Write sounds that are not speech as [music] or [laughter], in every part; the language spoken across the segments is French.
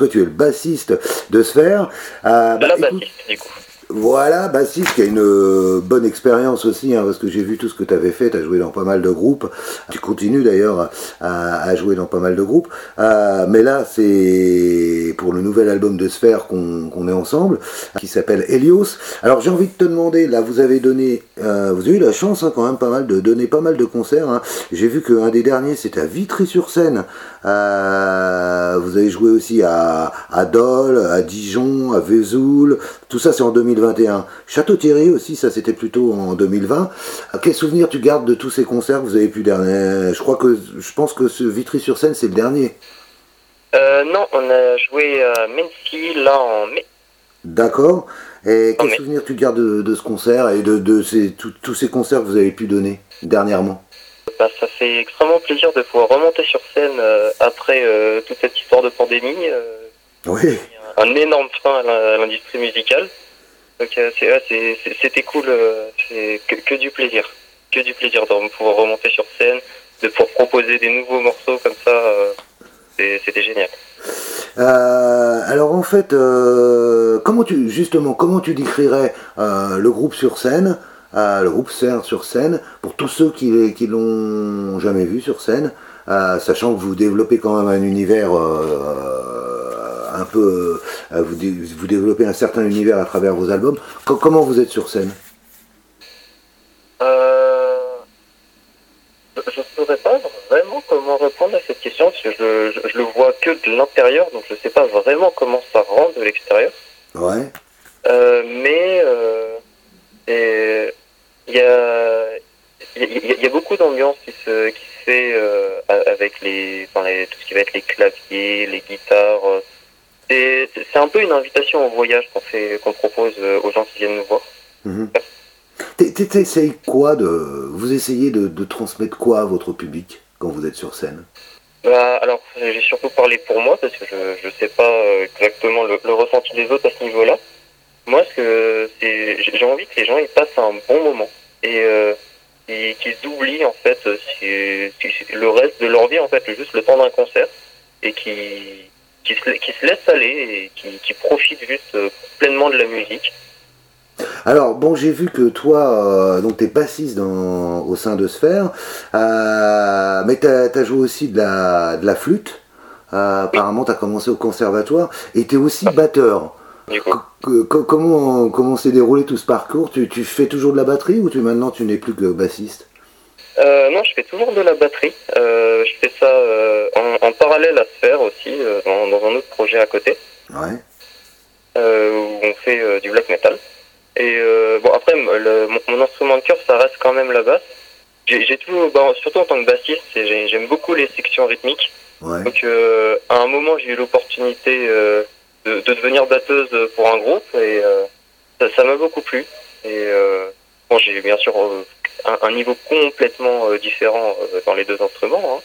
toi tu es le bassiste de Sphère. Euh, bah, la bassiste du coup. Voilà, bassiste qui a une euh, bonne expérience aussi, hein, parce que j'ai vu tout ce que tu avais fait, tu as joué dans pas mal de groupes, tu continues d'ailleurs à, jouer dans pas mal de groupes, euh, mais là c'est pour le nouvel album de Sphère qu'on est ensemble, qui s'appelle Helios. Alors j'ai envie de te demander, là vous avez donné, euh, vous avez eu la chance hein, quand même pas mal de donner pas mal de concerts, hein. j'ai vu qu'un des derniers c'était à Vitry-sur-Seine, vous avez joué aussi à, à Dole, à Dijon, à Vesoul, tout ça c'est en 2000 2021. Château-Thierry aussi, ça c'était plutôt en 2020. Quel souvenir tu gardes de tous ces concerts que vous avez pu dernier? Je crois que je pense que ce Vitry-sur-Seine c'est le dernier. Euh, non, on a joué à Mency là en mai. D'accord. Et quel souvenir tu gardes de, ce concert et de, ces, tous ces concerts que vous avez pu donner dernièrement? Bah, Ça fait extrêmement plaisir de pouvoir remonter sur scène euh, après euh, toute cette histoire de pandémie. oui. Un énorme frein à l'industrie musicale. Donc c'était cool, euh, c'est que, du plaisir, que du plaisir de pouvoir remonter sur scène, de pouvoir proposer des nouveaux morceaux comme ça, euh, c'était génial. Euh, alors en fait, comment tu justement comment tu décrirais le groupe sur scène, le groupe Serre sur scène pour tous ceux qui qui l'ont jamais vu sur scène, sachant que vous développez quand même un univers un peu, euh, vous, vous, développez un certain univers à travers vos albums. comment vous êtes sur scène? Euh, Je ne saurais pas vraiment comment répondre à cette question, parce que je, je, le vois que de l'intérieur, donc je ne sais pas vraiment comment ça rend de l'extérieur. Ouais. Euh, mais il y a, y, a, beaucoup d'ambiance qui se, qui se fait avec les, les, tout ce qui va être les claviers, les guitares, c'est un peu une invitation au voyage qu'on fait, qu'on propose euh, aux gens qui viennent nous voir. Mhm. quoi de, vous essayez de, transmettre quoi à votre public quand vous êtes sur scène? Bah, alors, j'ai surtout parlé pour moi parce que je ne sais pas euh, exactement le, ressenti des autres à ce niveau-là. Moi, j'ai envie que les gens ils passent un bon moment et euh, qu'ils oublient en fait le reste de leur vie en fait, juste le temps d'un concert et qui qui se, qui se laisse aller et qui, qui profite juste euh, pleinement de la musique. Alors, bon, j'ai vu que toi, euh, donc t'es bassiste dans, au sein de Sphère, euh, mais t'as as joué aussi de la, de la flûte. Euh, apparemment, t'as commencé au conservatoire et t'es aussi batteur. comment comment s'est déroulé tout ce parcours? Tu, tu fais toujours de la batterie ou tu maintenant tu n'es plus que bassiste? Euh, non, je fais toujours de la batterie. Je fais ça parallèle à Sphère aussi, dans, dans, un autre projet à côté. Ouais. où on fait du black metal. Et bon, après, mon, instrument de cœur, ça reste quand même la basse. J'ai toujours, bah, surtout en tant que bassiste, j'aime beaucoup les sections rythmiques. Ouais. Donc, à un moment, j'ai eu l'opportunité de, de, devenir batteuse pour un groupe et ça m'a beaucoup plu. Et bon, j'ai bien sûr un, niveau complètement euh, différent euh, dans les deux instruments. Hein.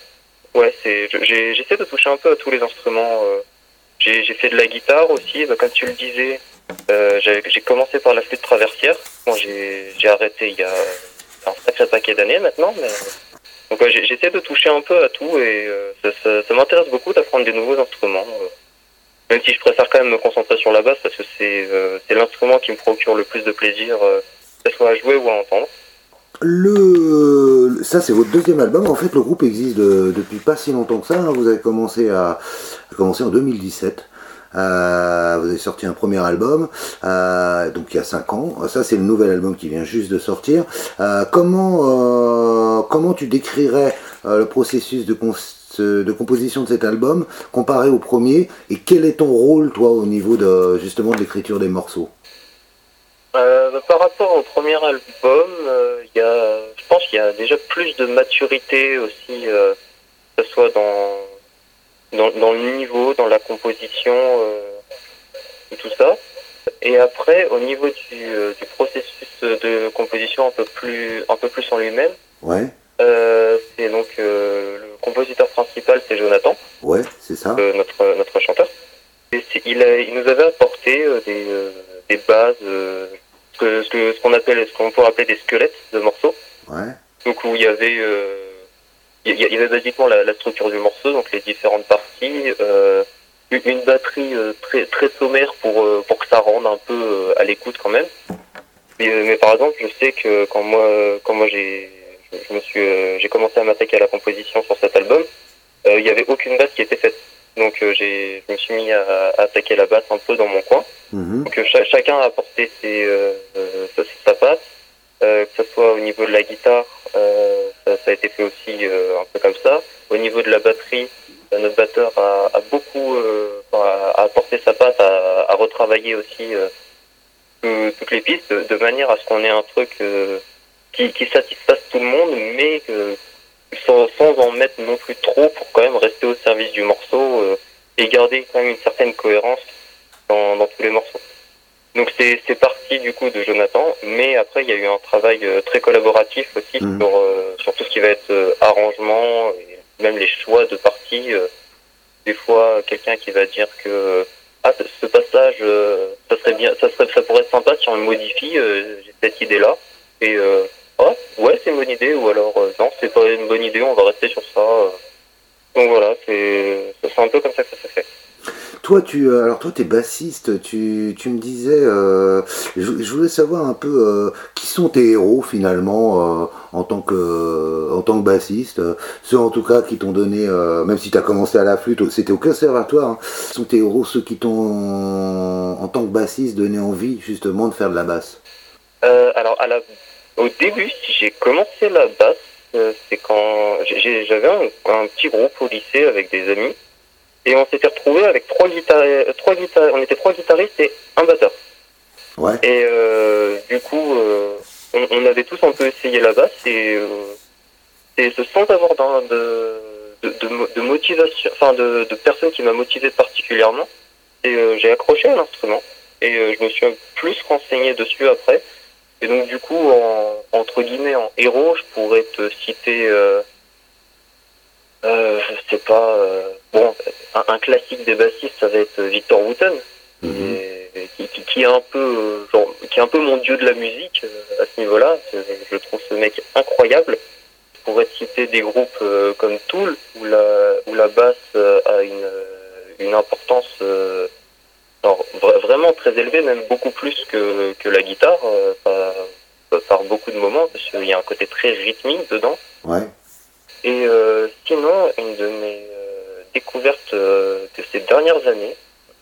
Ouais, c'est, j'essaie de toucher un peu à tous les instruments. Euh. J'ai, fait de la guitare aussi, comme tu le disais. j'ai, commencé par la flûte traversière. Bon, j'ai, arrêté il y a un sacré paquet d'années maintenant, mais donc j'essaie de toucher un peu à tout et ça, m'intéresse beaucoup d'apprendre des nouveaux instruments. même si je préfère quand même me concentrer sur la basse parce que c'est, c'est l'instrument qui me procure le plus de plaisir, que ce soit à jouer ou à entendre. Le, ça c'est votre deuxième album. En fait, le groupe existe depuis pas si longtemps que ça. Hein. Vous avez commencé à, commencé en 2017. Euh, vous avez sorti un premier album, euh, donc il y a 5 ans. Ça, c'est le nouvel album qui vient juste de sortir. Euh, comment, comment tu décrirais le processus de, de composition de cet album comparé au premier? Et quel est ton rôle, toi, au niveau de justement de l'écriture des morceaux? Euh, par rapport au premier album, euh, y a, je pense qu'il y a déjà plus de maturité aussi, euh, que ce soit dans, dans, le niveau, dans la composition et tout ça. Et après, au niveau du, du, processus de composition un peu plus, un peu plus en lui-même, ouais. c'est donc le compositeur principal, c'est Jonathan. Ouais, c'est ça. notre, notre chanteur. Et il, a, il nous avait apporté des, des bases ce qu'on appelle, ce qu'on pourrait appeler des squelettes de morceaux. Ouais. Donc où il y avait, euh, il y avait basiquement la, structure du morceau, donc les différentes parties, euh, une batterie très très sommaire pour pour que ça rende un peu à l'écoute quand même. Mais, mais, par exemple, je sais que quand moi quand moi j'ai je, me suis j'ai commencé à m'attaquer à la composition sur cet album, il n'y avait aucune basse qui était faite. Donc j'ai je me suis mis à, attaquer la basse un peu dans mon coin. Mhm. Donc chacun a apporté ses, sa, sa patte. Euh, que ce soit au niveau de la guitare, euh, ça, ça, a été fait aussi euh, un peu comme ça. Au niveau de la batterie, notre batteur a, a beaucoup a apporté sa patte, a, a retravaillé aussi toutes les pistes de, manière à ce qu'on ait un truc qui, qui satisfasse tout le monde, mais sans, sans, en mettre non plus trop pour quand même rester au service du morceau et garder quand même une certaine cohérence dans, dans tous les morceaux. Donc c'est parti du coup de Jonathan, mais après il y a eu un travail euh, très collaboratif aussi mhm. sur, euh, sur tout ce qui va être euh, arrangement et même les choix de parties. des fois quelqu'un qui va dire que ah ce passage ça serait bien, ça serait ça pourrait être sympa si on le modifie. J'ai cette idée là et ah ouais c'est une bonne idée ou alors non c'est pas une bonne idée on va rester sur ça. Donc voilà c'est un peu comme ça que ça s'est fait. Toi, tu, euh, alors toi, t'es bassiste. Tu, tu me disais, euh, je, voulais savoir un peu euh, qui sont tes héros finalement en tant que, en tant que bassiste. Ceux en tout cas qui t'ont donné, même si tu as commencé à la flûte, c'était au conservatoire. Hein, sont tes héros ceux qui t'ont, en tant que bassiste, donné envie justement de faire de la basse? alors, à la, au début, si j'ai commencé la basse, c'est quand j'avais un petit groupe au lycée avec des amis. Et on s'était retrouvé avec trois guitares, trois guitares, on était trois guitaristes et un batteur. Ouais. Et euh, du coup, euh, on, on, avait tous un peu essayé la basse et, euh, sans avoir de, de, de, de, motivation, enfin de, de personne qui m'a motivé particulièrement. Et euh, j'ai accroché à l'instrument et euh, je me suis plus renseigné dessus après. Et donc du coup, en, entre guillemets, en héros, je pourrais te citer euh, je sais pas. Euh, bon, un, classique des bassistes, ça va être Victor Wooten, mhm. qui, qui, est un peu, genre, qui est un peu mon dieu de la musique euh, à ce niveau-là. Je trouve ce mec incroyable. Je pourrais citer des groupes comme Tool, où la, où la basse a une, une importance vraiment très élevée, même beaucoup plus que, que la guitare, par, par, beaucoup de moments, parce qu'il y a un côté très rythmique dedans. Ouais. Et euh, sinon, une de mes euh, découvertes euh, de ces dernières années,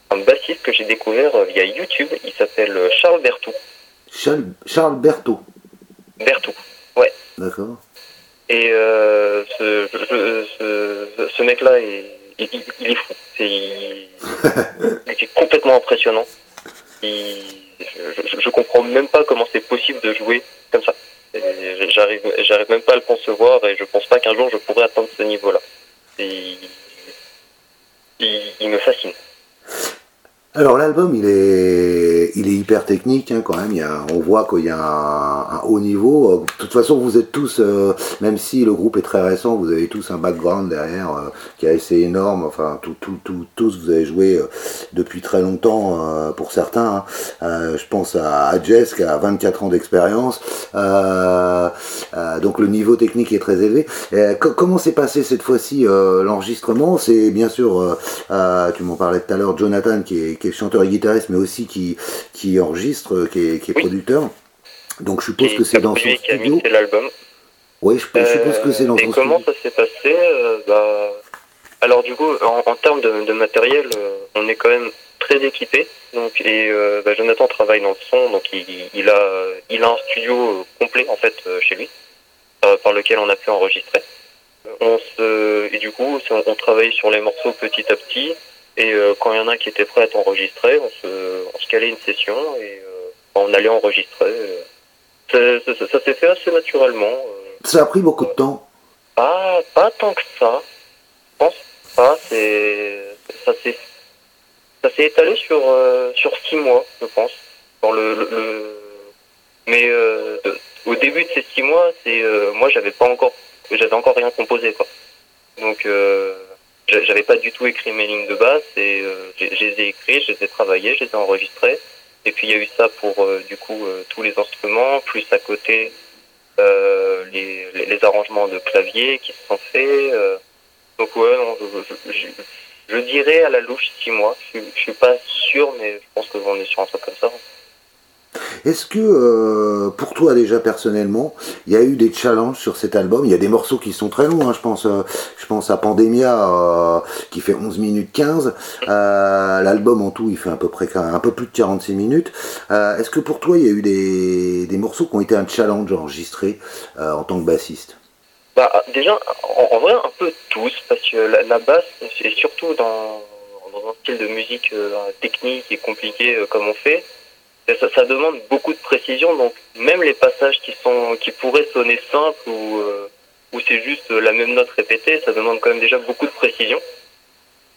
un bassiste que j'ai découvert via YouTube, il s'appelle Charles Berthoud. Charles, Charles Berthoud Berthoud, ouais. D'accord. Et ce, ce, mec-là, il, est fou. il, est complètement impressionnant. je, je comprends même pas comment c'est possible de jouer comme ça. J'arrive, j'arrive même pas à le concevoir et je pense pas qu'un jour je pourrais atteindre ce niveau-là. il, il me fascine. Alors l'album il est il est hyper technique hein, quand même. Il y a, on voit qu'il y a un, haut niveau. De toute façon vous êtes tous, euh, même si le groupe est très récent, vous avez tous un background derrière euh, qui est assez énorme. Enfin tout, tout, tout, tous vous avez joué euh, depuis très longtemps pour certains. Hein. je pense à, à, Jess qui a 24 ans d'expérience. donc le niveau technique est très élevé. comment s'est passé cette fois-ci l'enregistrement? C'est bien sûr, tu m'en parlais tout à l'heure, Jonathan qui est qui est chanteur et guitariste, mais aussi qui, qui enregistre, qui est, qui est producteur. Donc je suppose que c'est dans son studio. l'album. Oui, je, suppose que c'est dans son studio. Et comment ça s'est passé euh, bah, Alors du coup, en, termes de, matériel, euh, on est quand même très équipé. Donc, et euh, bah, Jonathan travaille dans le son, donc il, il, a, il a un studio complet en fait chez lui, par lequel on a pu enregistrer. On se, et du coup, on, on travaille sur les morceaux petit à petit. Et euh, quand il y en a qui était prêt à être enregistré, on se, on se calait une session et euh, on allait enregistrer. Euh. Ça, ça, ça s'est fait assez naturellement. Ça a pris beaucoup de temps Pas, pas tant que ça. Je pense pas. C'est, ça s'est, ça s'est étalé sur, sur six mois, je pense. Dans le, le, mais au début de ces six mois, c'est moi j'avais pas encore, j'avais encore rien composé quoi. Donc j'avais pas du tout écrit mes lignes de basse et euh, je les ai écrites, je les ai travaillées, je les ai enregistrées. Et puis il y a eu ça pour euh, du coup euh, tous les instruments, plus à côté les, les, arrangements de clavier qui se sont faits. donc ouais, je dirais à la louche 6 mois. Je, je suis pas sûr, mais je pense qu'on est sur un truc comme ça. Est-ce que euh, pour toi déjà personnellement, il y a eu des challenges sur cet album? Il y a des morceaux qui sont très longs, hein, je pense euh, je pense à Pandemia euh, qui fait 11 minutes 15. L'album en tout, il fait à peu près un peu plus de 46 minutes. Est-ce que pour toi, il y a eu des, des morceaux qui ont été un challenge enregistré en tant que bassiste? Bah, déjà, en, vrai, un peu tous, parce que la, basse, et surtout dans, dans un style de musique technique et compliqué comme on fait, ça, ça, demande beaucoup de précision, donc même les passages qui sont qui pourraient sonner simples ou euh, ou c'est juste la même note répétée, ça demande quand même déjà beaucoup de précision.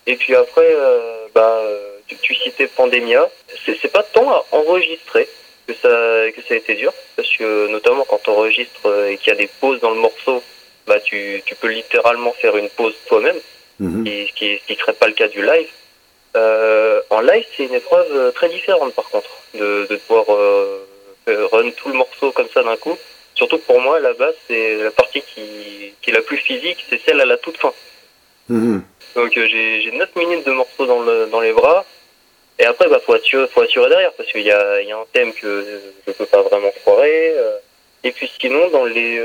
Et puis après, euh, bah, tu, tu, citais Pandemia, c'est pas tant à enregistrer que ça que ça a été dur, parce que notamment quand tu enregistres et qu'il y a des pauses dans le morceau, bah tu tu peux littéralement faire une pause toi-même, mm -hmm. ce qui ce qui serait pas le cas du live. Euh, en live, c'est une épreuve euh, très différente par contre, de, de pouvoir euh, run tout le morceau comme ça d'un coup. Surtout pour moi, la basse, c'est la partie qui, qui est la plus physique, c'est celle à la toute fin. Mhm. Donc euh, j'ai 9 minutes de morceau dans, le, dans les bras. Et après, bah, faut assurer, faut assurer derrière parce qu'il y a, y a un thème que je peux pas vraiment foirer. Et puis sinon, dans les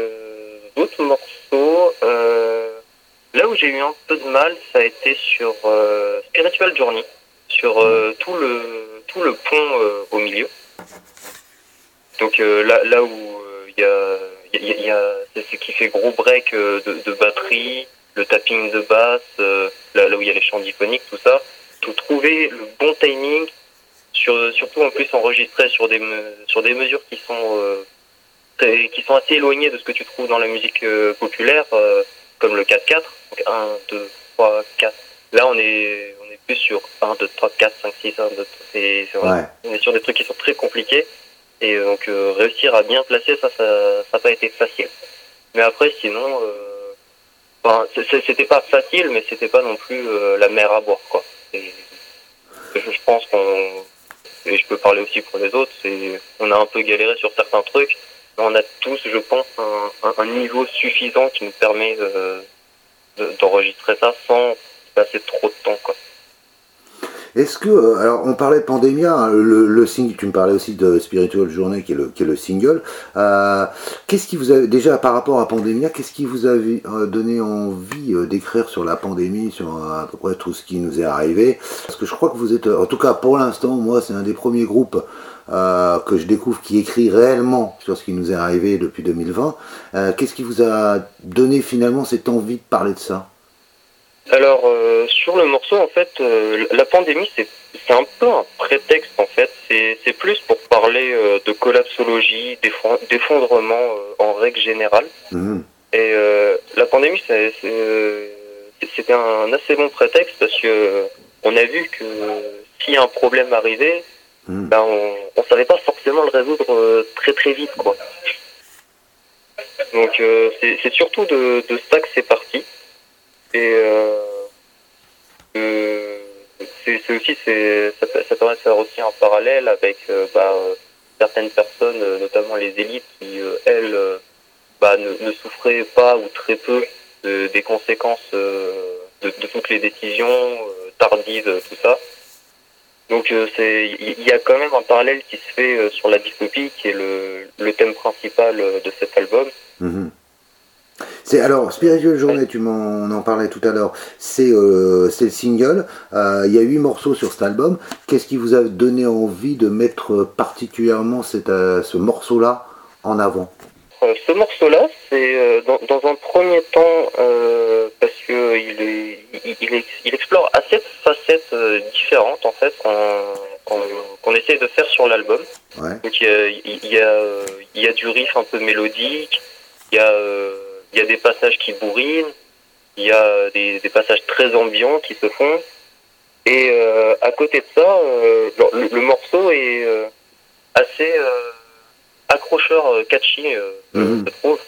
autres morceaux, Là où j'ai eu un peu de mal, ça a été sur euh, Spiritual Journey, sur euh, tout le tout le pont euh, au milieu. Donc là là où il y a y, a ce qui fait gros break de, batterie, le tapping de basse, là, là où il y a les chants diphoniques, tout ça. Tout trouver le bon timing, sur, surtout en plus enregistré sur des sur des mesures qui sont qui sont assez éloignées de ce que tu trouves dans la musique populaire comme le 4-4. Donc 1, 2, 3, 4. Là, on est, on est plus sur 1, 2, 3, 4, 5, 6, 1, 2, 3. C'est, c'est ouais. On est sur des trucs qui sont très compliqués. Et donc, euh, réussir à bien placer, ça, ça n'a pas été facile. Mais après, sinon, euh, enfin, c'était pas facile, mais c'était pas non plus euh, la mer à boire, quoi. Et, je pense qu'on, et je peux parler aussi pour les autres, c'est, on a un peu galéré sur certains trucs on a tous, je pense, un, niveau suffisant qui nous permet d'enregistrer ça sans passer trop de temps. Quoi. Est-ce que, euh, alors on parlait de Pandemia, hein, le, le, single, tu me parlais aussi de Spiritual Journey qui est le, qui est le single. Euh, qu'est-ce qui vous a, déjà par rapport à Pandemia, qu'est-ce qui vous a euh, donné envie d'écrire sur la pandémie, sur à peu près tout ce qui nous est arrivé? Parce que je crois que vous êtes, en tout cas pour l'instant, moi c'est un des premiers groupes euh, que je découvre qui écrit réellement sur ce qui nous est arrivé depuis 2020. Euh, Qu'est-ce qui vous a donné finalement cette envie de parler de ça? Alors euh, sur le morceau, en fait, euh, la pandémie, c'est un peu un prétexte en fait. C'est plus pour parler euh, de collapsologie, d'effondrement en règle générale. Mmh. Et la pandémie, c'était un assez bon prétexte parce que on a vu que si un problème arrivait, Hmm. ben on, on savait pas forcément le résoudre euh, très très vite quoi. Donc euh, c'est surtout de, de, ça que c'est parti. Et euh, euh c'est aussi ça, ça, permet de faire aussi un parallèle avec euh, bah, certaines personnes, notamment les élites, qui elles bah, ne, souffraient pas ou très peu de, des conséquences de, toutes les décisions tardives, tout ça. Donc il y a quand même un parallèle qui se fait sur la dystopie qui est le, le thème principal de cet album. Mmh. C'est alors Spiritual Journée, tu m'en en parlais tout à l'heure. C'est euh, c'est le single. Il y a huit morceaux sur cet album. Qu'est-ce qui vous a donné envie de mettre particulièrement cette, ce morceau-là en avant? Ce morceau-là, c'est dans, dans, un premier temps parce que il est il, il, explore assez de facettes euh, différentes en fait qu'on essaie de faire sur l'album. Ouais. Donc il y, a, y a, y a du riff un peu mélodique, il y a, il y a des passages qui bourrinent, il y a des, des passages très ambiants qui se font. Et euh, à côté de ça, euh, le, le, morceau est euh, assez euh, accrocheur, catchy, -hmm. je trouve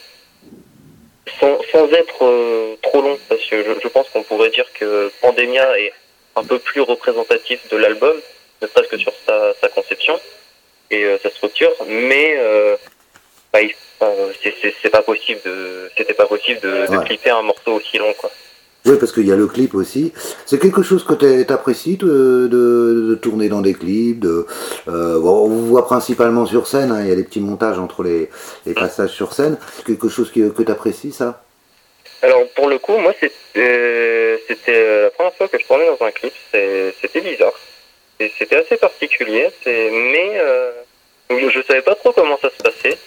sans, sans être euh, trop long, parce que je, je pense qu'on pourrait dire que Pandemia est un peu plus représentatif de l'album, ne serait-ce que sur sa, sa, conception et euh, sa structure, mais euh, bah, c'est pas possible de, c'était pas possible de, de clipper un morceau aussi long, quoi. Oui, parce qu'il y a le clip aussi. C'est quelque chose que tu apprécies de, de, tourner dans des clips. De, euh, on vous voit principalement sur scène, hein, il y a des petits montages entre les, les passages sur scène. C'est quelque chose que, que tu apprécies, ça? Alors, pour le coup, moi, c'était la première fois que je tournais dans un clip. C'était bizarre. C'était assez particulier, mais euh, je savais pas trop comment ça se passait.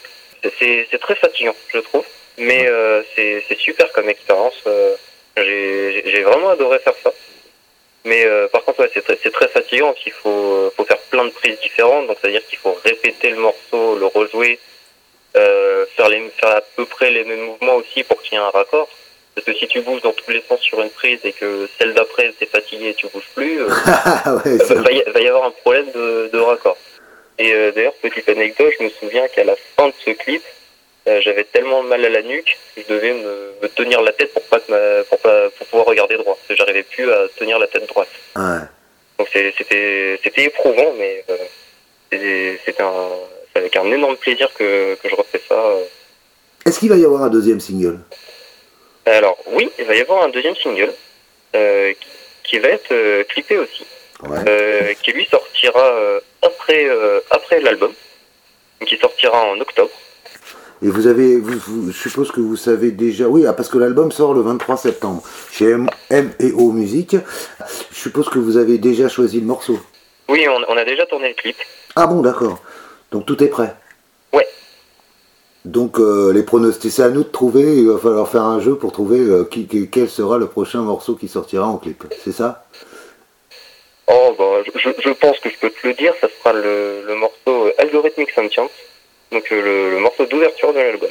C'est très fatigant, je trouve. Mais euh, c'est super comme expérience. Euh, j'ai vraiment adoré faire ça. Mais euh, par contre, ouais, c'est très, très, fatigant parce qu'il faut, faut faire plein de prises différentes. Donc, c'est-à-dire qu'il faut répéter le morceau, le rejouer, euh, faire, les, faire à peu près les mêmes mouvements aussi pour qu'il y ait un raccord. Parce que si tu bouges dans tous les sens sur une prise et que celle d'après t'es fatigué et tu bouges plus, euh, [laughs] ouais, va, y, va, y, avoir un problème de, de raccord. Et euh, d'ailleurs, petite anecdote, je me souviens qu'à la fin de ce clip, euh, j'avais tellement mal à la nuque, je devais me, tenir la tête pour pas, pour pas pour pouvoir regarder droit. J'arrivais plus à tenir la tête droite. Donc c'était c'était éprouvant, mais euh, c'était avec un énorme plaisir que, que je refais ça. Euh. Est-ce qu'il va y avoir un deuxième single? Alors oui, il va y avoir un deuxième single euh, qui va être clippé aussi, qui lui sortira après après l'album, qui sortira en octobre. Et vous avez, vous, je suppose que vous savez déjà, oui, ah, parce que l'album sort le 23 septembre chez M, et O Musique. Je suppose que vous avez déjà choisi le morceau. Oui, on, a déjà tourné le clip. Ah bon, d'accord. Donc tout est prêt. Ouais. Donc euh, les pronostics, c'est à nous de trouver. Il va falloir faire un jeu pour trouver euh, qui, quel sera le prochain morceau qui sortira en clip. C'est ça? Oh, bah, je, je, pense que je peux te le dire. Ça sera le, le morceau Algorithmic Sentience donc euh, le, morceau d'ouverture de l'album.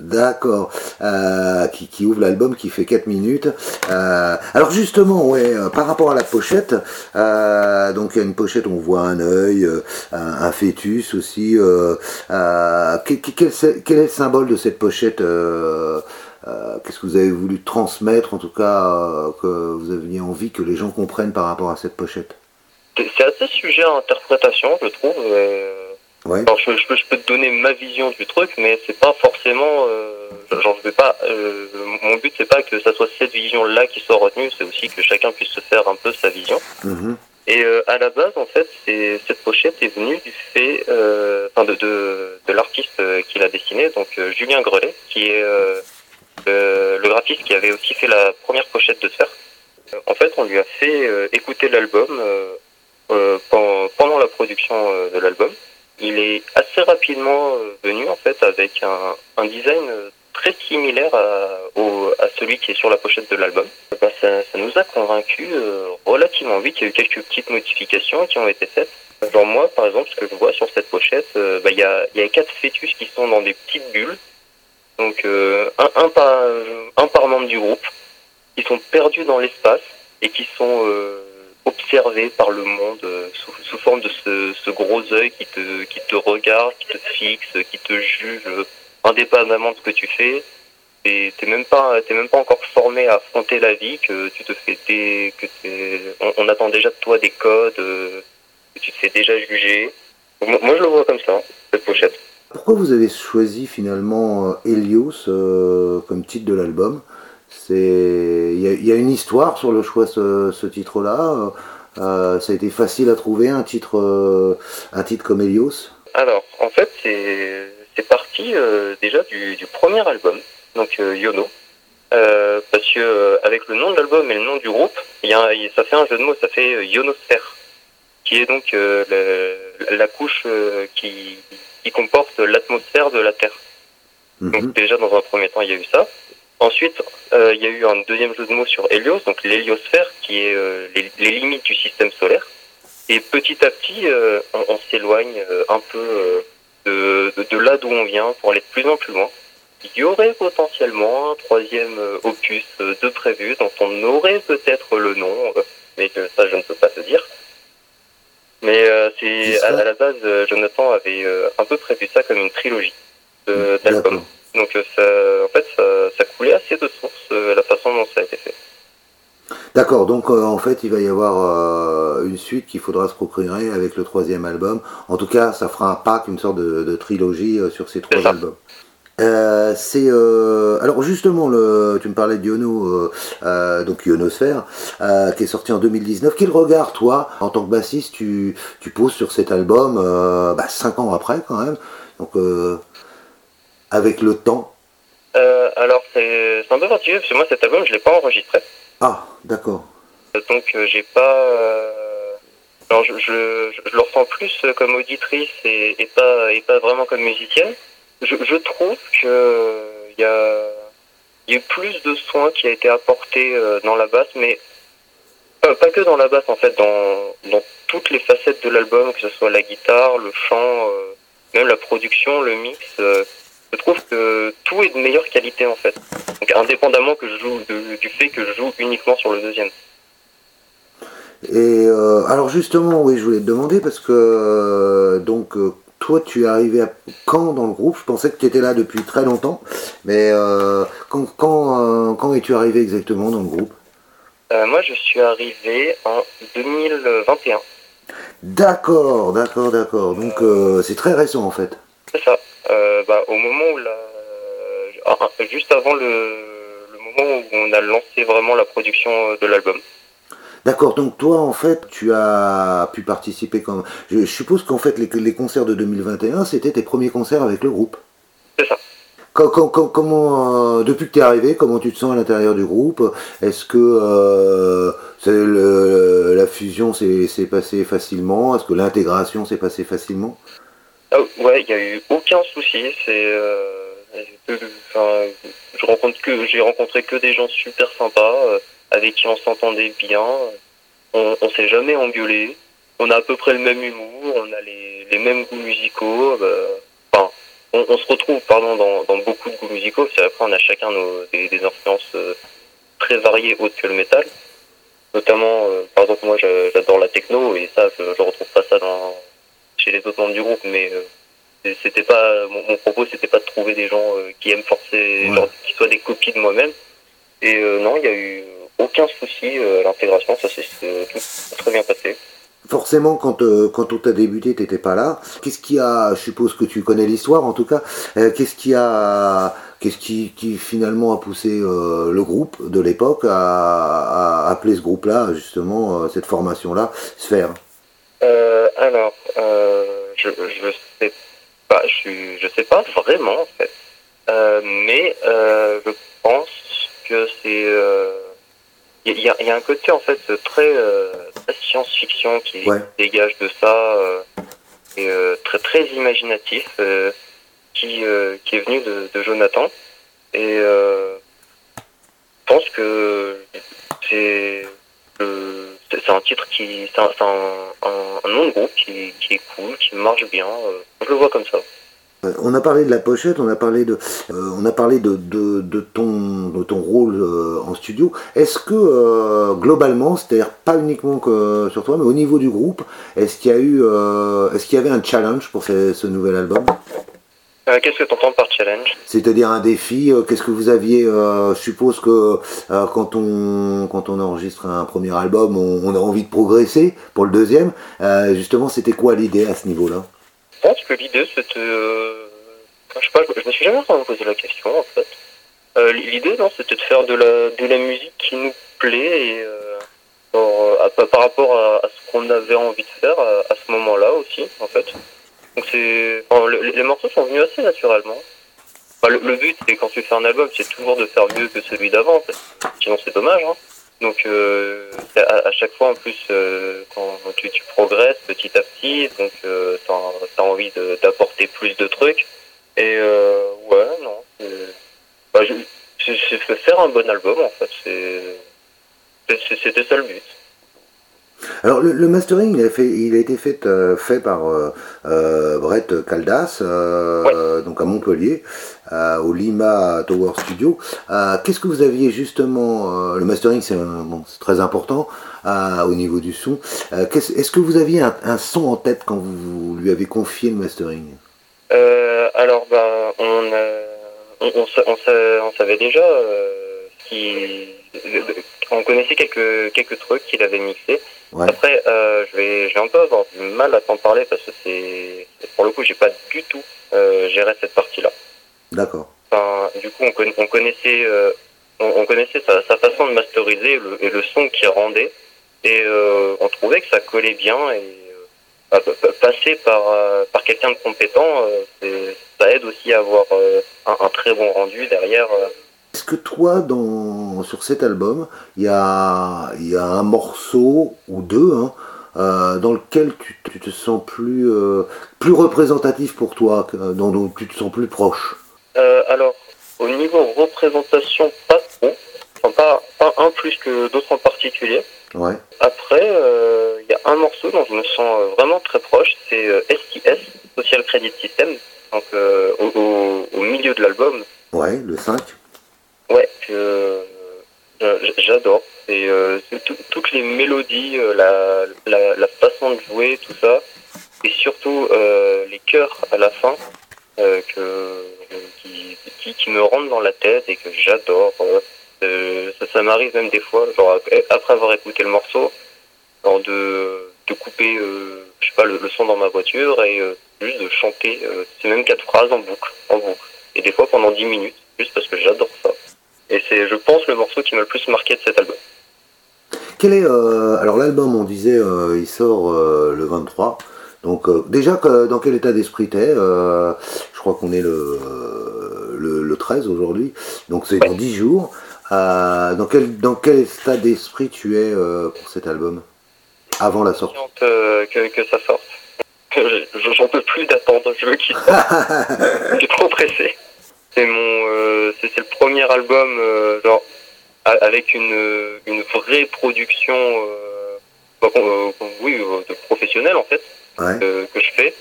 D'accord, euh, qui, qui, ouvre l'album, qui fait 4 minutes. Euh, alors justement, ouais, par rapport à la pochette, donc il y a une pochette, on voit un œil, un, fœtus aussi. Quel, quel, est le symbole de cette pochette Qu'est-ce que vous avez voulu transmettre, en tout cas, que vous aviez envie que les gens comprennent par rapport à cette pochette? C'est assez sujet à interprétation, je trouve. Alors je, je, peux, je, peux, te donner ma vision du truc, mais c'est pas forcément. Euh, genre je vais pas. Euh, mon but c'est pas que ça soit cette vision-là qui soit retenue, c'est aussi que chacun puisse se faire un peu sa vision. Mhm. Et euh, à la base, en fait, cette pochette est venue du fait, euh, enfin de de, de l'artiste euh, qui l'a dessiné, donc euh, Julien Grelet, qui est qui avait aussi fait la première pochette de Sphère. En fait, on lui a fait écouter l'album pendant, pendant la production de l'album il est assez rapidement euh, venu en fait avec un, design euh, très similaire à, celui qui est sur la pochette de l'album. Bah, ça, ça, nous a convaincu euh, relativement vite. Il y a eu quelques petites modifications qui ont été faites. Genre moi, par exemple, ce que je vois sur cette pochette, bah, il, y a, y a quatre fœtus qui sont dans des petites bulles. Donc un, un, par, un par membre du groupe, qui sont perdus dans l'espace et qui sont observé par le monde euh, sous, forme de ce, gros œil qui te, qui te regarde, qui te fixe, qui te juge indépendamment de ce que tu fais. Et t'es même pas, t'es même pas encore formé à affronter la vie, que tu te fais des, que on, on, attend déjà de toi des codes, euh, que tu te fais déjà juger. Moi, je le vois comme ça, cette pochette. Pourquoi vous avez choisi finalement euh, Helios euh, comme titre de l'album? Il y, a une histoire sur le choix de ce, titre-là. Euh, ça a été facile à trouver un titre, un titre comme Helios? Alors, en fait, c'est parti déjà du, premier album, donc Yono. Parce que avec le nom de l'album et le nom du groupe, y a, ça fait un jeu de mots, ça fait Ionosphère, qui est donc la, couche qui, qui comporte l'atmosphère de la Terre. -hmm. Donc déjà dans un premier temps, il y a eu ça. Ensuite, euh, il y a eu un deuxième jeu de mots sur Hélios, donc l'héliosphère, qui est euh, les, les, limites du système solaire. Et petit à petit, euh, on, on s'éloigne un peu de, de, de, là d'où on vient pour aller de plus en plus loin. Il y aurait potentiellement un troisième opus de prévu, dont on aurait peut-être le nom, mais que ça, je ne peux pas te dire. Mais c'est à, à, la base, Jonathan avait un peu prévu ça comme une trilogie d'albums. Donc ça, en fait, ça, ça, coulait assez de sources euh, la façon dont ça a été fait. D'accord, donc euh, en fait il va y avoir euh, une suite qu'il faudra se procurer avec le troisième album. En tout cas, ça fera un pack, une sorte de, de trilogie euh, sur ces trois albums. Euh, c'est euh, alors justement le, tu me parlais de Yono, euh, donc Ionosphère, qui est sorti en 2019. Quel regard toi, en tant que bassiste, tu, tu poses sur cet album, bah, cinq ans après quand même, donc avec le temps? alors c'est un peu particulier parce que moi cet album je l'ai pas enregistré. Ah d'accord. Donc j'ai pas alors je, je, je, le ressens plus comme auditrice et, et, pas, et pas vraiment comme musicienne. Je, trouve que il y a, y eu plus de soins qui a été apporté euh, dans la basse, mais pas, pas, que dans la basse en fait, dans, toutes les facettes de l'album, que ce soit la guitare, le chant, euh, même la production, le mix. Euh, je trouve que tout est de meilleure qualité en fait. Donc indépendamment que je joue du fait que je joue uniquement sur le deuxième. Et euh, alors justement, oui, je voulais te demander parce que euh, donc euh, toi, tu es arrivé à quand dans le groupe? Je pensais que tu étais là depuis très longtemps, mais quand quand, quand es-tu arrivé exactement dans le groupe? Moi, je suis arrivé en 2021. D'accord, d'accord, d'accord. Donc c'est très récent en fait. C'est ça. Bah, au moment où la... juste avant le, le moment où on a lancé vraiment la production de l'album. D'accord, donc toi en fait tu as pu participer comme... Je, suppose qu'en fait les, les, concerts de 2021 c'était tes premiers concerts avec le groupe. C'est ça. comment, euh, depuis que tu es arrivé, comment tu te sens à l'intérieur du groupe? Est-ce que euh, le, la fusion s'est passée facilement? Est-ce que l'intégration s'est passée facilement? Oh, Ouais, il n'y a eu aucun souci. C'est, euh, je rencontre que j'ai rencontré que des gens super sympas avec qui on s'entendait bien. On, on s'est jamais engueulé. On a à peu près le même humour, on a les, les mêmes goûts musicaux. Bah, enfin, on, on, se retrouve pardon dans, dans, beaucoup de goûts musicaux. C'est après on a chacun nos, des, des influences euh, très variées autres que le métal. Notamment, euh, par exemple, moi j'adore la techno et ça, je, je retrouve pas ça dans, chez les autres membres du groupe, mais euh, c'était pas mon, mon propos, c'était pas de trouver des gens euh, qui aiment forcer, ouais. genre, qui soient des copies de moi-même. Et euh, non, il y a eu aucun souci euh, l'intégration, ça s'est très bien passé. Forcément, quand, euh, quand on t'a débuté, t'étais pas là. Qu'est-ce qui a, je suppose que tu connais l'histoire en tout cas, euh, qu'est-ce qui a, qu'est-ce qui, qui, finalement a poussé euh, le groupe de l'époque à, à, appeler ce groupe-là, justement, euh, cette formation-là, Sphère? Alors, je, je sais pas, je, je sais pas vraiment en fait, mais je pense que c'est il y, y, a un côté en fait très, euh, très science-fiction qui ouais. dégage de ça euh, et euh, très très imaginatif qui, qui est venu de, de Jonathan et je pense que c'est c'est un titre qui c'est un, un, un, nom de groupe qui, qui est cool qui marche bien je le vois comme ça on a parlé de la pochette, on a parlé de, euh, on a parlé de, de, de, ton, de ton rôle euh, en studio. Est-ce que euh, globalement, c'est-à-dire pas uniquement que sur toi, mais au niveau du groupe, est-ce qu'il y a eu, euh, est-ce qu'il y avait un challenge pour ce, ce nouvel album? Qu'est-ce que tu entends par challenge? C'est-à-dire un défi. Qu'est-ce que vous aviez Je suppose que quand on quand on enregistre un premier album, on, on, a envie de progresser pour le deuxième. justement, c'était quoi l'idée à ce niveau-là? Pense que l'idée c'était, euh, je sais pas, je me suis jamais vraiment posé la question en fait. Euh, l'idée non, c'était de faire de la de la musique qui nous plaît et euh, par, rapport à, ce qu'on avait envie de faire à, ce moment-là aussi en fait. Donc c'est, le, les morceaux sont venus assez naturellement. Le, but c'est quand tu fais un album, c'est toujours de faire mieux que celui d'avant. Sinon c'est dommage. Hein. Donc euh, à, à, chaque fois en plus euh, quand tu, tu, progresses petit à petit, donc euh, t'as as envie d'apporter plus de trucs. Et euh, ouais non, bah, c'est faire un bon album en fait. C'était ça le but. Alors le, le, mastering, il a, fait, il a été fait, fait par Brett Caldas, ouais. donc à Montpellier, au Lima Tower Studio. Qu'est-ce que vous aviez justement Le mastering, c'est bon, très important au niveau du son. Est-ce que vous aviez un, un, son en tête quand vous lui avez confié le mastering? Alors, bah, on, on, on, on, savait déjà qui on connaissait quelques quelques trucs qu'il avait mixés. Ouais. Après, euh, je vais, je vais un peu avoir du mal à t'en parler parce que c'est, pour le coup, j'ai pas du tout euh, géré cette partie-là. D'accord. Enfin, du coup, on, on connaissait, on, connaissait sa, façon de masteriser et le son qu'il rendait. Et on trouvait que ça collait bien. Et passer par, par quelqu'un de compétent, ça aide aussi à avoir un, très bon rendu derrière. Est-ce que toi, dans, sur cet album, il y a, y a un morceau ou deux hein, euh, dans lequel tu, te sens plus, euh, plus représentatif pour toi, dont, tu te sens plus proche? Euh, Alors, au niveau représentation, pas trop. pas, un plus que d'autres en particulier. Ouais. Après, il y a un morceau dont je me sens vraiment très proche, c'est STS, Social Credit System, donc au, au milieu de l'album. Ouais, le 5. Ouais, que j'adore. Et euh, toutes les mélodies, euh, la, la, façon de jouer, tout ça, et surtout euh, les chœurs à la fin, que, qui, me rentrent dans la tête et que j'adore. ça, ça m'arrive même des fois, genre après avoir écouté le morceau, genre de, de couper, je sais pas, le, son dans ma voiture et juste de chanter ces mêmes quatre phrases en boucle, en boucle. Et des fois pendant dix minutes, juste parce que j'adore ça. Et c'est, je pense, le morceau qui m'a le plus marqué de cet album. Quel est euh, alors l'album on disait euh, il sort euh, le 23 donc déjà dans quel état d'esprit t'es Je crois qu'on est le, le, 13 aujourd'hui donc c'est dans 10 jours. dans quel dans quel état d'esprit tu es pour cet album? Avant la sortie que, que ça sorte. J'en peux plus d'attendre, je veux qu'il sorte. [laughs] je suis trop pressé. C'est mon, c'est le premier album genre avec une, une vraie production euh, bah, euh, oui, euh, de professionnel en fait que, je fais,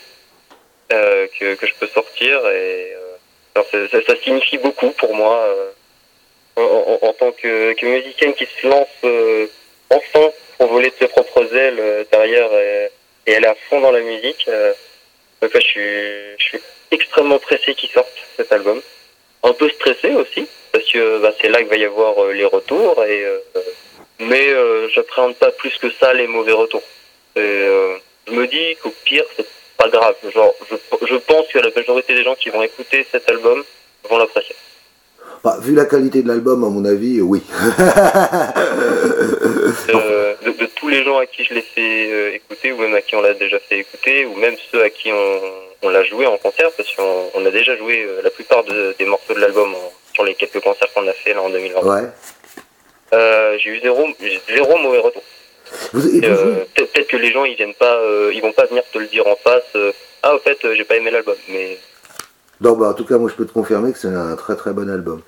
que, que, je peux sortir et alors ça, signifie beaucoup pour moi en, en, tant que, que, musicienne qui se lance enfin pour voler de ses propres ailes derrière et, et elle à fond dans la musique. donc je suis, je suis extrêmement pressé qu'il sorte cet album, un peu stressé aussi parce que bah, c'est là qu'il va y avoir euh, les retours. Et, euh, mais euh, j'appréhende pas plus que ça les mauvais retours. Et, je me dis qu'au pire, c'est pas grave. Genre, je, je pense que la majorité des gens qui vont écouter cet album vont l'apprécier. Bah, vu la qualité de l'album, à mon avis, oui. de, tous les gens à qui je l'ai fait écouter, ou même à qui on l'a déjà fait écouter, ou même ceux à qui on, on l'a joué en concert, parce qu'on a déjà joué la plupart des morceaux de l'album sur les quelques concerts qu'on a fait là en 2020. Ouais. Euh, j'ai eu zéro, zéro mauvais retour. Euh, peut-être que les gens ils viennent pas, euh, ils vont pas venir te le dire en face. ah au fait j'ai pas aimé l'album, mais. Non, bah, en tout cas, moi je peux te confirmer que c'est un très très bon album.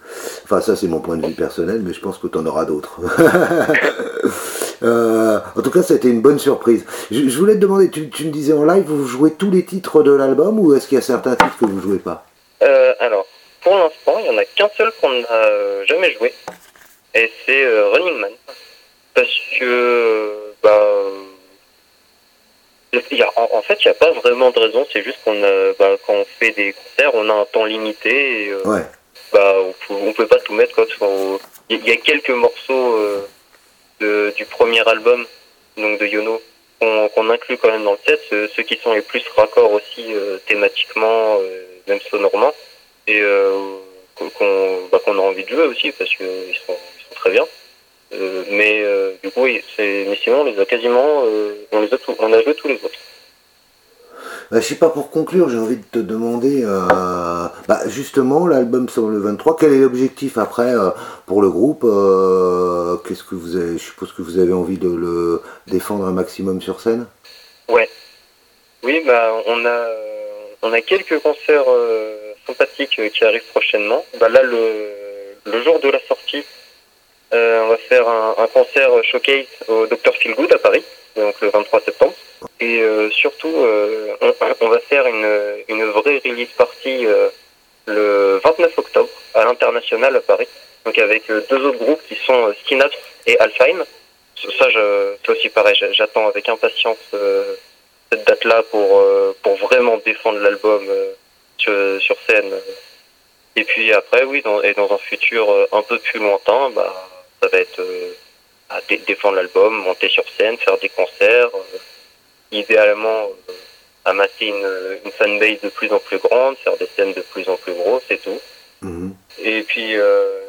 Enfin, ça c'est mon point de vue personnel, mais je pense que tu en auras d'autres. [laughs] en tout cas, ça a été une bonne surprise. Je, voulais te demander, tu, tu, me disais en live, vous jouez tous les titres de l'album ou est-ce qu'il y a certains titres que vous jouez pas? Alors, pour l'instant, il n'y en a qu'un seul qu'on n'a jamais joué. Et c'est euh, Running Man. Parce que, bah, en, fait, il n'y a pas vraiment de raison. C'est juste qu'on bah, quand on fait des concerts, on a un temps limité. Et, euh, ouais. bah, on ne peut pas tout mettre. Il y, a quelques morceaux euh, de, du premier album, donc de Yono, qu'on inclut quand même dans le set. Ceux, ceux qui sont les plus raccords aussi thématiquement, même sonorement et euh, bah, qu'on a envie de jouer aussi parce qu'ils sont, ils sont très bien. Euh, mais euh, du coup, oui, mais sinon, on les a quasiment, on, les a on a joué tous les autres. Bah, je sais pas, pour conclure, j'ai envie de te demander, bah, justement, l'album sort le 23, quel est l'objectif après pour le groupe Qu'est-ce que vous avez, je suppose que vous avez envie de le défendre un maximum sur scène? Ouais. Oui, bah, on a, on a quelques concerts sympathique euh, qui arrive prochainement. Bah là, le, le jour de la sortie, euh, on va faire un, concert showcase au Dr Feelgood à Paris, donc le 23 septembre. Et euh, surtout, euh, on, va faire une, une vraie release party euh, le 29 octobre à l'international à Paris. Donc avec deux autres groupes qui sont Synapse et Alfheim. Ça, je, c'est aussi pareil. J'attends avec impatience cette date-là pour pour vraiment défendre l'album sur, scène. Et puis après, oui, et dans un futur euh, un peu plus lointain, bah, ça va être euh, à défendre l'album, monter sur scène, faire des concerts, euh, idéalement amasser une, une fanbase de plus en plus grande, faire des scènes de plus en plus grosses et tout. Mhm. Et puis, euh,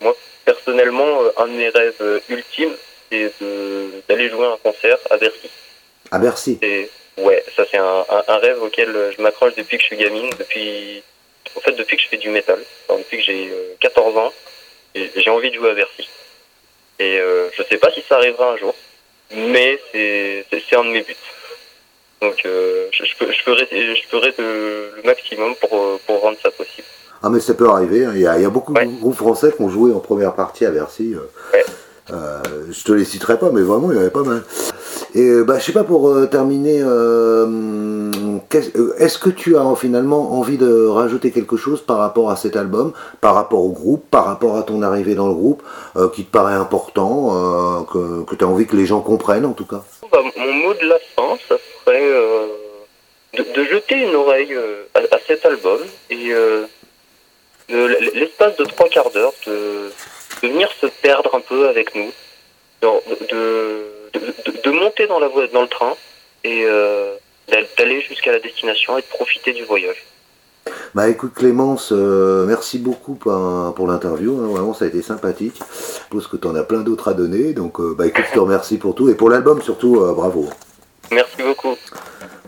moi, personnellement, euh, un de mes rêves euh, ultimes, c'est d'aller jouer un concert à Bercy. À Bercy. Et ouais, ça c'est un, un- un rêve auquel euh, je m'accroche depuis que je suis gamine, depuis, en fait, depuis que je fais du métal, Enfin, depuis que j'ai euh, 14 ans, j'ai envie de jouer à Bercy. Et euh, je sais pas si ça arrivera un jour, mais c'est un de mes buts. Donc, euh, je, je, peux- je ferai, je ferai de- le maximum pour, pour rendre ça possible. Ah mais ça peut arriver, hein. il y, a, il y a beaucoup Ouais. de groupes français qui ont joué en première partie à Bercy. euh. Ouais. Euh, je te les citerai pas, mais vraiment il y en avait pas mal. Et euh, bah, je sais pas pour euh, terminer, euh, euh, est-ce que tu as finalement envie de rajouter quelque chose par rapport à cet album, par rapport au groupe, par rapport à ton arrivée dans le groupe, qui te paraît important, que, que tu as envie que les gens comprennent en tout cas? Bah, mon mot de la fin, ça serait de, jeter une oreille à, cet album et l'espace de trois quarts d'heure de, venir se perdre un peu avec nous, de- de monter dans la voie, dans le train et euh, d'a- d'aller jusqu'à la destination et de profiter du voyage. Bah écoute Clémence, euh, merci beaucoup pour, pour l'interview, hein, vraiment ça a été sympathique. Je suppose que tu en as plein d'autres à donner, donc euh, bah écoute, je te remercie pour tout, et pour l'album surtout, bravo. Merci beaucoup.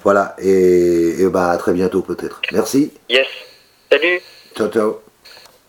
Voilà, et, et bah à très bientôt peut-être. Merci, Yes. Salut. ciao ciao.